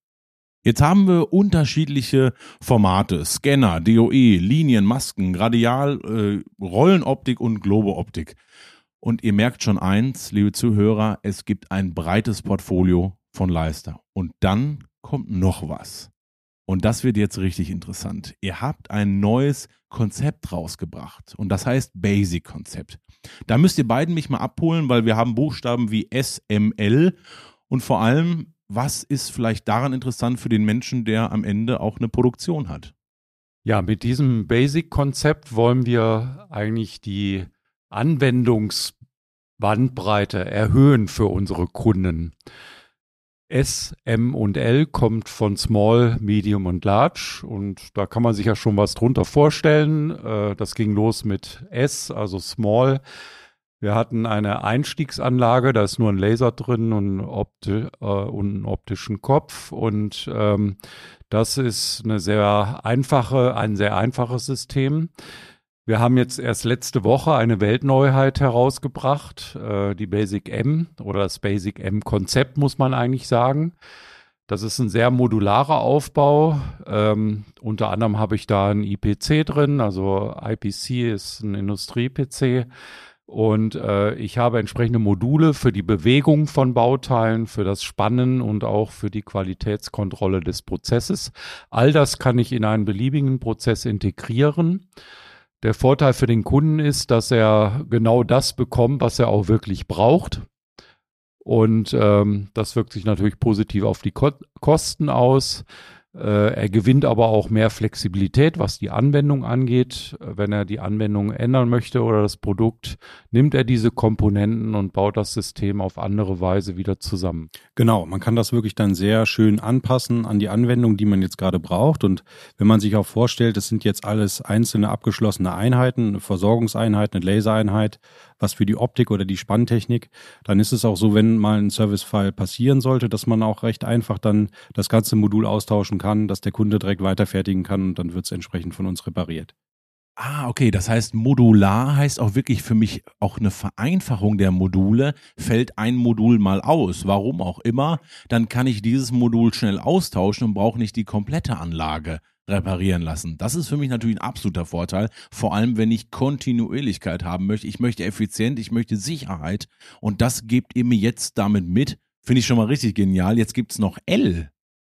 Jetzt haben wir unterschiedliche Formate, Scanner, DOE, Linien, Masken, Gradial, äh, Rollenoptik und Globeoptik. Und ihr merkt schon eins, liebe Zuhörer, es gibt ein breites Portfolio von Leister. Und dann kommt noch was. Und das wird jetzt richtig interessant. Ihr habt ein neues Konzept rausgebracht und das heißt Basic Konzept. Da müsst ihr beiden mich mal abholen, weil wir haben Buchstaben wie SML und vor allem, was ist vielleicht daran interessant für den Menschen, der am Ende auch eine Produktion hat? Ja, mit diesem Basic-Konzept wollen wir eigentlich die Anwendungsbandbreite erhöhen für unsere Kunden. S, M und L kommt von Small, Medium und Large und da kann man sich ja schon was drunter vorstellen. Äh, das ging los mit S, also Small. Wir hatten eine Einstiegsanlage, da ist nur ein Laser drin und, Opti äh, und einen optischen Kopf und ähm, das ist eine sehr einfache, ein sehr einfaches System. Wir haben jetzt erst letzte Woche eine Weltneuheit herausgebracht, äh, die Basic M oder das Basic M-Konzept, muss man eigentlich sagen. Das ist ein sehr modularer Aufbau. Ähm, unter anderem habe ich da ein IPC drin, also IPC ist ein Industrie-PC. Und äh, ich habe entsprechende Module für die Bewegung von Bauteilen, für das Spannen und auch für die Qualitätskontrolle des Prozesses. All das kann ich in einen beliebigen Prozess integrieren. Der Vorteil für den Kunden ist, dass er genau das bekommt, was er auch wirklich braucht. Und ähm, das wirkt sich natürlich positiv auf die Ko Kosten aus. Äh, er gewinnt aber auch mehr Flexibilität, was die Anwendung angeht. Wenn er die Anwendung ändern möchte oder das Produkt, nimmt er diese Komponenten und baut das System auf andere Weise wieder zusammen. Genau, man kann das wirklich dann sehr schön anpassen an die Anwendung, die man jetzt gerade braucht. Und wenn man sich auch vorstellt, das sind jetzt alles einzelne abgeschlossene Einheiten, eine Versorgungseinheit, eine Lasereinheit, was für die Optik oder die Spanntechnik, dann ist es auch so, wenn mal ein Servicefall passieren sollte, dass man auch recht einfach dann das ganze Modul austauschen kann, dass der Kunde direkt weiterfertigen kann und dann wird es entsprechend von uns repariert. Ah, okay. Das heißt, modular heißt auch wirklich für mich auch eine Vereinfachung der Module. Fällt ein Modul mal aus, warum auch immer, dann kann ich dieses Modul schnell austauschen und brauche nicht die komplette Anlage reparieren lassen. Das ist für mich natürlich ein absoluter Vorteil, vor allem wenn ich Kontinuierlichkeit haben möchte. Ich möchte effizient, ich möchte Sicherheit und das gebt ihr mir jetzt damit mit. Finde ich schon mal richtig genial. Jetzt gibt es noch L.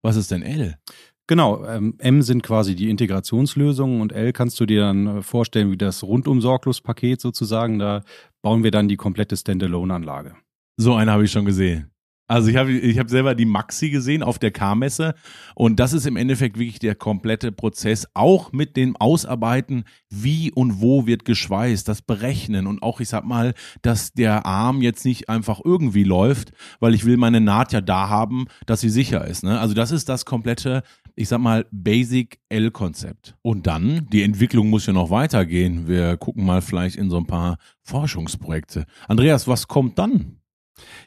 Was ist denn L? Genau, ähm, M sind quasi die Integrationslösungen und L kannst du dir dann äh, vorstellen wie das rundum sorglos Paket sozusagen. Da bauen wir dann die komplette Standalone-Anlage. So eine habe ich schon gesehen. Also ich habe ich hab selber die Maxi gesehen auf der K-Messe und das ist im Endeffekt wirklich der komplette Prozess, auch mit dem Ausarbeiten, wie und wo wird geschweißt, das Berechnen und auch, ich sag mal, dass der Arm jetzt nicht einfach irgendwie läuft, weil ich will meine Naht ja da haben, dass sie sicher ist. Ne? Also das ist das komplette, ich sag mal, Basic L-Konzept. Und dann, die Entwicklung muss ja noch weitergehen. Wir gucken mal vielleicht in so ein paar Forschungsprojekte. Andreas, was kommt dann?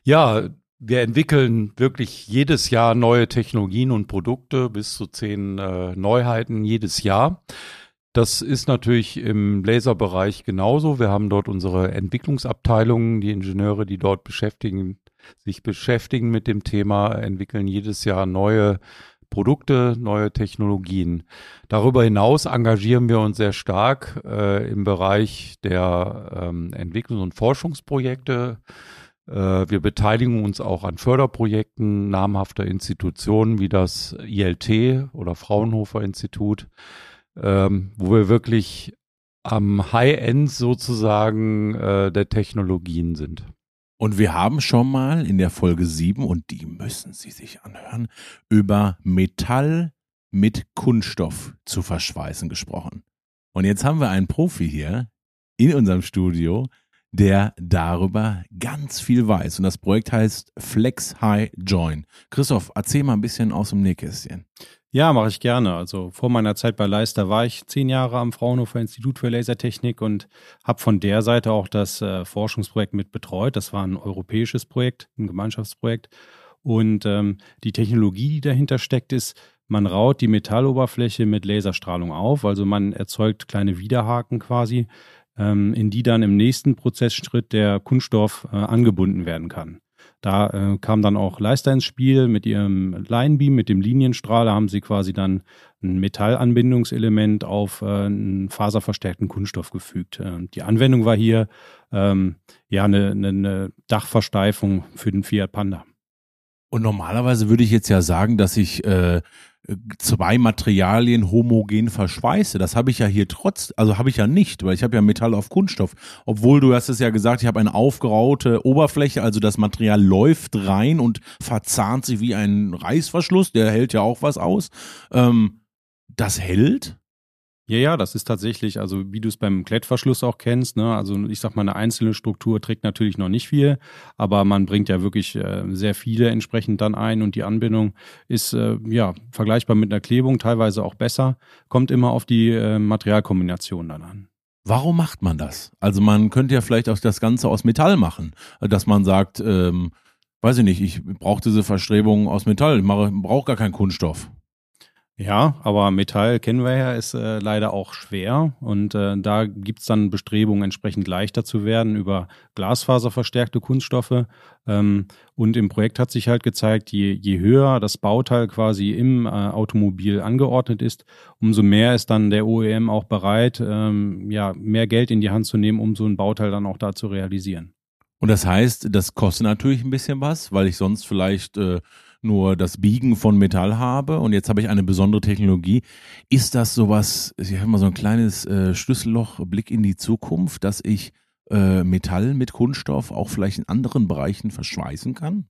Ja, wir entwickeln wirklich jedes Jahr neue Technologien und Produkte, bis zu zehn äh, Neuheiten jedes Jahr. Das ist natürlich im Laserbereich genauso. Wir haben dort unsere Entwicklungsabteilungen, die Ingenieure, die dort beschäftigen, sich beschäftigen mit dem Thema, entwickeln jedes Jahr neue Produkte, neue Technologien. Darüber hinaus engagieren wir uns sehr stark äh, im Bereich der ähm, Entwicklungs- und Forschungsprojekte. Äh, wir beteiligen uns auch an Förderprojekten namhafter Institutionen wie das ILT oder Fraunhofer Institut, ähm, wo wir wirklich am High-End sozusagen äh, der Technologien sind. Und wir haben schon mal in der Folge 7, und die müssen Sie sich anhören, über Metall mit Kunststoff zu verschweißen gesprochen. Und jetzt haben wir einen Profi hier in unserem Studio, der darüber ganz viel weiß. Und das Projekt heißt Flex High Join. Christoph, erzähl mal ein bisschen aus dem Nähkästchen. Ja, mache ich gerne. Also vor meiner Zeit bei Leister war ich zehn Jahre am Fraunhofer Institut für Lasertechnik und habe von der Seite auch das äh, Forschungsprojekt mit betreut. Das war ein europäisches Projekt, ein Gemeinschaftsprojekt. Und ähm, die Technologie, die dahinter steckt, ist, man raut die Metalloberfläche mit Laserstrahlung auf. Also man erzeugt kleine Widerhaken quasi, in die dann im nächsten Prozessschritt der Kunststoff äh, angebunden werden kann. Da äh, kam dann auch Leister ins Spiel mit ihrem Linebeam, mit dem Linienstrahler haben sie quasi dann ein Metallanbindungselement auf äh, einen faserverstärkten Kunststoff gefügt. Die Anwendung war hier ähm, ja eine, eine Dachversteifung für den Fiat Panda. Und normalerweise würde ich jetzt ja sagen, dass ich äh, zwei Materialien homogen verschweiße. Das habe ich ja hier trotz, also habe ich ja nicht, weil ich habe ja Metall auf Kunststoff. Obwohl du hast es ja gesagt, ich habe eine aufgeraute Oberfläche, also das Material läuft rein und verzahnt sich wie ein Reißverschluss, der hält ja auch was aus. Ähm, das hält? Ja, ja, das ist tatsächlich, also wie du es beim Klettverschluss auch kennst, ne? also ich sag mal, eine einzelne Struktur trägt natürlich noch nicht viel, aber man bringt ja wirklich äh, sehr viele entsprechend dann ein und die Anbindung ist äh, ja vergleichbar mit einer Klebung, teilweise auch besser, kommt immer auf die äh, Materialkombination dann an. Warum macht man das? Also man könnte ja vielleicht auch das Ganze aus Metall machen, dass man sagt, ähm, weiß ich nicht, ich brauche diese Verstrebung aus Metall, ich brauche gar keinen Kunststoff. Ja, aber Metall kennen wir ja, ist äh, leider auch schwer. Und äh, da gibt's dann Bestrebungen, entsprechend leichter zu werden über glasfaserverstärkte Kunststoffe. Ähm, und im Projekt hat sich halt gezeigt, je, je höher das Bauteil quasi im äh, Automobil angeordnet ist, umso mehr ist dann der OEM auch bereit, ähm, ja, mehr Geld in die Hand zu nehmen, um so ein Bauteil dann auch da zu realisieren. Und das heißt, das kostet natürlich ein bisschen was, weil ich sonst vielleicht äh, nur das Biegen von Metall habe und jetzt habe ich eine besondere Technologie. Ist das sowas, ich habe mal so ein kleines äh, Schlüsselloch, Blick in die Zukunft, dass ich äh, Metall mit Kunststoff auch vielleicht in anderen Bereichen verschweißen kann?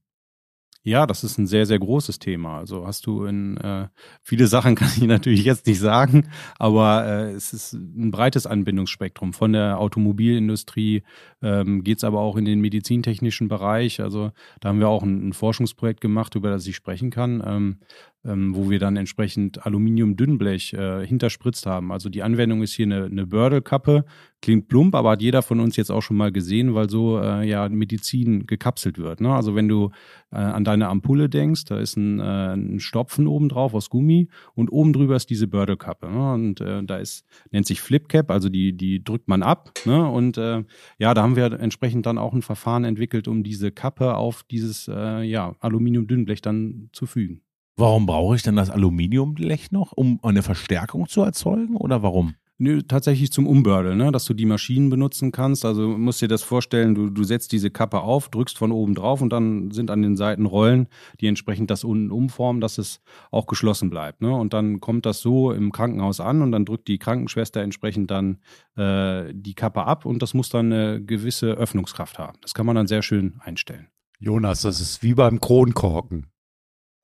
Ja, das ist ein sehr, sehr großes Thema. Also hast du in äh, viele Sachen [LAUGHS] kann ich natürlich jetzt nicht sagen, aber äh, es ist ein breites Anbindungsspektrum. Von der Automobilindustrie ähm, geht es aber auch in den medizintechnischen Bereich. Also da haben wir auch ein, ein Forschungsprojekt gemacht, über das ich sprechen kann. Ähm, ähm, wo wir dann entsprechend Aluminium-Dünnblech äh, hinterspritzt haben. Also die Anwendung ist hier eine, eine Bördelkappe, klingt plump, aber hat jeder von uns jetzt auch schon mal gesehen, weil so äh, ja Medizin gekapselt wird. Ne? Also wenn du äh, an deine Ampulle denkst, da ist ein, äh, ein Stopfen oben drauf aus Gummi und oben drüber ist diese Bördelkappe. Ne? Und äh, da ist, nennt sich Flipcap, also die, die drückt man ab. Ne? Und äh, ja, da haben wir entsprechend dann auch ein Verfahren entwickelt, um diese Kappe auf dieses ja, Aluminium-Dünnblech dann zu fügen. Warum brauche ich denn das Aluminiumblech noch, um eine Verstärkung zu erzeugen oder warum? Nö, tatsächlich zum Umbördeln, ne? dass du die Maschinen benutzen kannst. Also musst dir das vorstellen, du, du setzt diese Kappe auf, drückst von oben drauf und dann sind an den Seiten Rollen, die entsprechend das unten umformen, dass es auch geschlossen bleibt. Ne? Und dann kommt das so im Krankenhaus an und dann drückt die Krankenschwester entsprechend dann äh, die Kappe ab und das muss dann eine gewisse Öffnungskraft haben. Das kann man dann sehr schön einstellen. Jonas, das ist wie beim Kronkorken.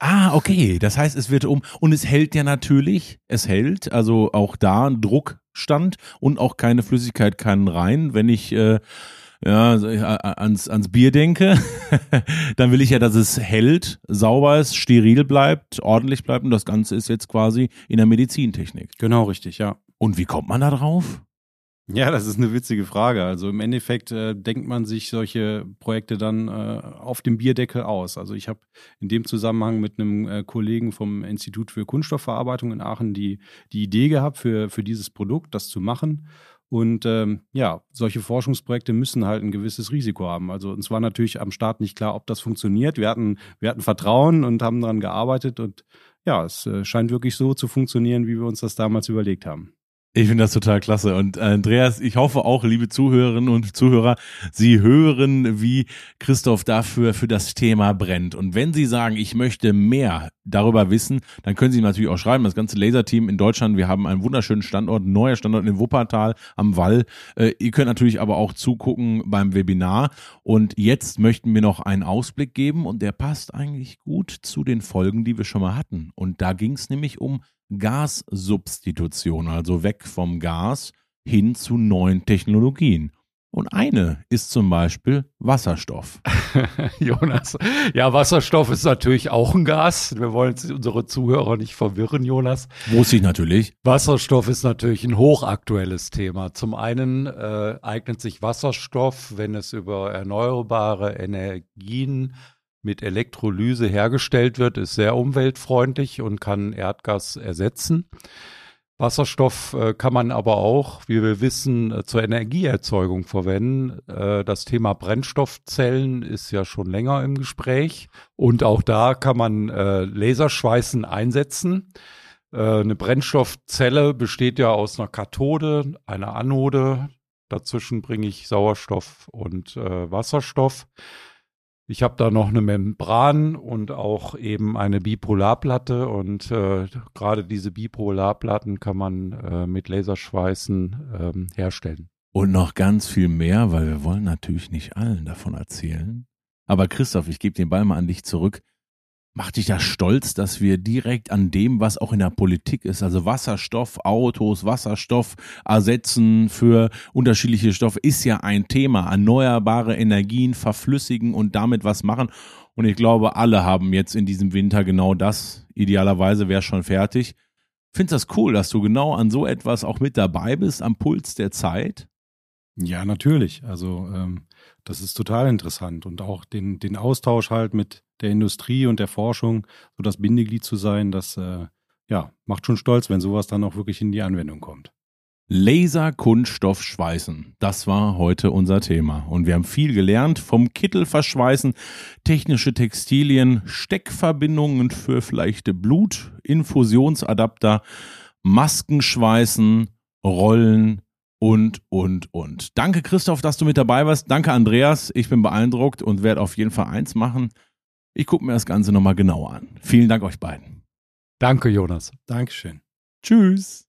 Ah, okay. Das heißt, es wird um und es hält ja natürlich, es hält, also auch da ein Druckstand und auch keine Flüssigkeit kann rein. Wenn ich äh, ja, äh, ans, ans Bier denke, [LAUGHS] dann will ich ja, dass es hält, sauber ist, steril bleibt, ordentlich bleibt und das Ganze ist jetzt quasi in der Medizintechnik. Genau, richtig, ja. Und wie kommt man da drauf? Ja, das ist eine witzige Frage. Also im Endeffekt äh, denkt man sich solche Projekte dann äh, auf dem Bierdeckel aus. Also ich habe in dem Zusammenhang mit einem äh, Kollegen vom Institut für Kunststoffverarbeitung in Aachen die, die Idee gehabt, für, für dieses Produkt das zu machen. Und ähm, ja, solche Forschungsprojekte müssen halt ein gewisses Risiko haben. Also uns war natürlich am Start nicht klar, ob das funktioniert. Wir hatten, wir hatten Vertrauen und haben daran gearbeitet und ja, es äh, scheint wirklich so zu funktionieren, wie wir uns das damals überlegt haben. Ich finde das total klasse. Und äh, Andreas, ich hoffe auch, liebe Zuhörerinnen und Zuhörer, Sie hören, wie Christoph dafür für das Thema brennt. Und wenn Sie sagen, ich möchte mehr darüber wissen, dann können Sie natürlich auch schreiben. Das ganze Laserteam in Deutschland, wir haben einen wunderschönen Standort, neuer Standort in Wuppertal am Wall. Äh, ihr könnt natürlich aber auch zugucken beim Webinar. Und jetzt möchten wir noch einen Ausblick geben und der passt eigentlich gut zu den Folgen, die wir schon mal hatten. Und da ging es nämlich um Gassubstitution, also weg vom Gas hin zu neuen Technologien. Und eine ist zum Beispiel Wasserstoff. [LAUGHS] Jonas, ja, Wasserstoff ist natürlich auch ein Gas. Wir wollen unsere Zuhörer nicht verwirren, Jonas. Wusste ich natürlich. Wasserstoff ist natürlich ein hochaktuelles Thema. Zum einen äh, eignet sich Wasserstoff, wenn es über erneuerbare Energien mit Elektrolyse hergestellt wird, ist sehr umweltfreundlich und kann Erdgas ersetzen. Wasserstoff äh, kann man aber auch, wie wir wissen, äh, zur Energieerzeugung verwenden. Äh, das Thema Brennstoffzellen ist ja schon länger im Gespräch und auch da kann man Laserschweißen einsetzen. Eine Brennstoffzelle besteht ja aus einer Kathode, einer Anode. Dazwischen bringe ich Sauerstoff und Wasserstoff. Ich habe da noch eine Membran und auch eben eine Bipolarplatte und äh, gerade diese Bipolarplatten kann man äh, mit Laserschweißen ähm, herstellen. Und noch ganz viel mehr, weil wir wollen natürlich nicht allen davon erzählen. Aber Christoph, ich gebe den Ball mal an dich zurück. Macht dich das stolz, dass wir direkt an dem, was auch in der Politik ist, also Wasserstoff, Autos, Wasserstoff ersetzen für unterschiedliche Stoffe, ist ja ein Thema. Erneuerbare Energien verflüssigen und damit was machen. Und ich glaube, alle haben jetzt in diesem Winter genau das. Idealerweise wäre schon fertig. Findest das cool, dass du genau an so etwas auch mit dabei bist, am Puls der Zeit? Ja, natürlich. Also ähm, das ist total interessant und auch den, den Austausch halt mit der Industrie und der Forschung, so das Bindeglied zu sein, das äh, ja, macht schon stolz, wenn sowas dann auch wirklich in die Anwendung kommt. Laserkunststoff schweißen. Das war heute unser Thema. Und wir haben viel gelernt vom Kittel verschweißen, technische Textilien, Steckverbindungen für vielleicht Blut, Infusionsadapter, Masken schweißen, Rollen, und, und, und. Danke, Christoph, dass du mit dabei warst. Danke, Andreas. Ich bin beeindruckt und werde auf jeden Fall eins machen. Ich gucke mir das Ganze nochmal genauer an. Vielen Dank euch beiden. Danke, Jonas. Dankeschön. Tschüss.